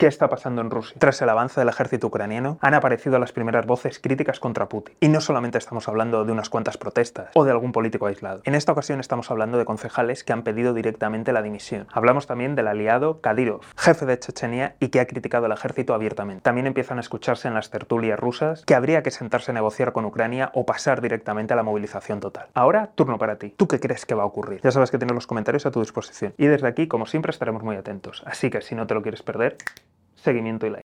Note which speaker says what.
Speaker 1: ¿Qué está pasando en Rusia? Tras el avance del ejército ucraniano, han aparecido las primeras voces críticas contra Putin. Y no solamente estamos hablando de unas cuantas protestas o de algún político aislado. En esta ocasión estamos hablando de concejales que han pedido directamente la dimisión. Hablamos también del aliado Kadyrov, jefe de Chechenia y que ha criticado al ejército abiertamente. También empiezan a escucharse en las tertulias rusas que habría que sentarse a negociar con Ucrania o pasar directamente a la movilización total. Ahora, turno para ti. ¿Tú qué crees que va a ocurrir? Ya sabes que tienes los comentarios a tu disposición. Y desde aquí, como siempre, estaremos muy atentos. Así que si no te lo quieres perder, seguimiento y like.